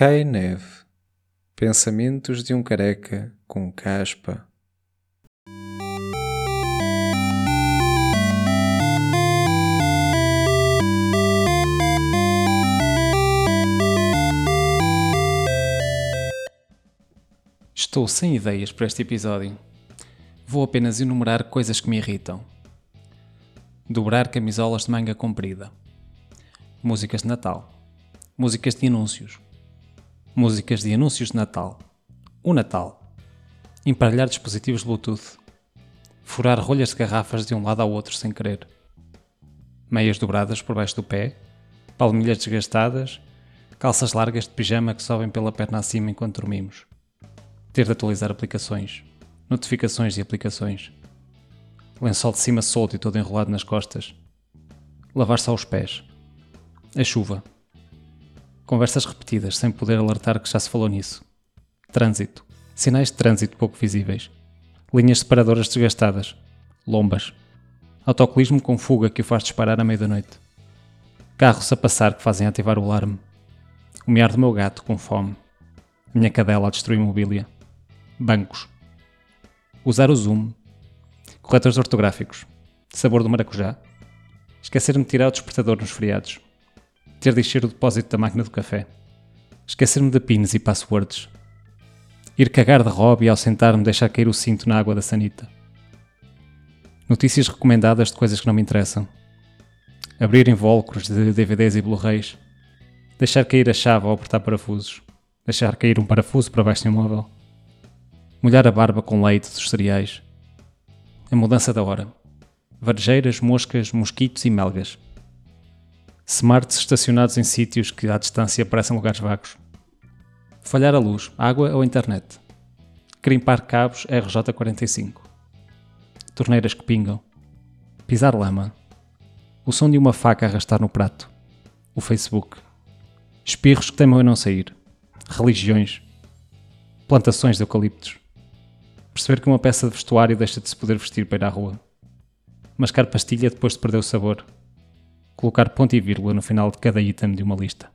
Cai neve. Pensamentos de um careca com caspa. Estou sem ideias para este episódio. Vou apenas enumerar coisas que me irritam. Dobrar camisolas de manga comprida. Músicas de Natal. Músicas de anúncios. Músicas de anúncios de Natal. O Natal. Emparelhar dispositivos Bluetooth. Furar rolhas de garrafas de um lado ao outro sem querer. Meias dobradas por baixo do pé. Palmilhas desgastadas. Calças largas de pijama que sobem pela perna acima enquanto dormimos ter de atualizar aplicações, notificações de aplicações, lençol de cima solto e todo enrolado nas costas, lavar-se aos pés, a chuva, conversas repetidas sem poder alertar que já se falou nisso, trânsito, sinais de trânsito pouco visíveis, linhas separadoras desgastadas, lombas, autocolismo com fuga que o faz disparar à meia da noite, carros a passar que fazem ativar o alarme, o miar do meu gato com fome, minha cadela a destruir mobília. Bancos, usar o zoom, corretores ortográficos, sabor do maracujá, esquecer-me de tirar o despertador nos feriados, ter de encher o depósito da máquina do café, esquecer-me de pins e passwords, ir cagar de hobby ao sentar-me deixar cair o cinto na água da sanita, notícias recomendadas de coisas que não me interessam, abrir invólucros de DVDs e Blu-rays, deixar cair a chave ao apertar parafusos, deixar cair um parafuso para baixo de um móvel molhar a barba com leite dos cereais. A mudança da hora. Varejeiras, moscas, mosquitos e melgas. Smarts estacionados em sítios que à distância parecem lugares vagos. Falhar a luz, água ou internet. Crimpar cabos RJ45. Torneiras que pingam. Pisar lama. O som de uma faca arrastar no prato. O Facebook. Espirros que temam em não sair. Religiões. Plantações de eucaliptos. Perceber que uma peça de vestuário deixa de se poder vestir para ir à rua. Mascar pastilha depois de perder o sabor. Colocar ponto e vírgula no final de cada item de uma lista.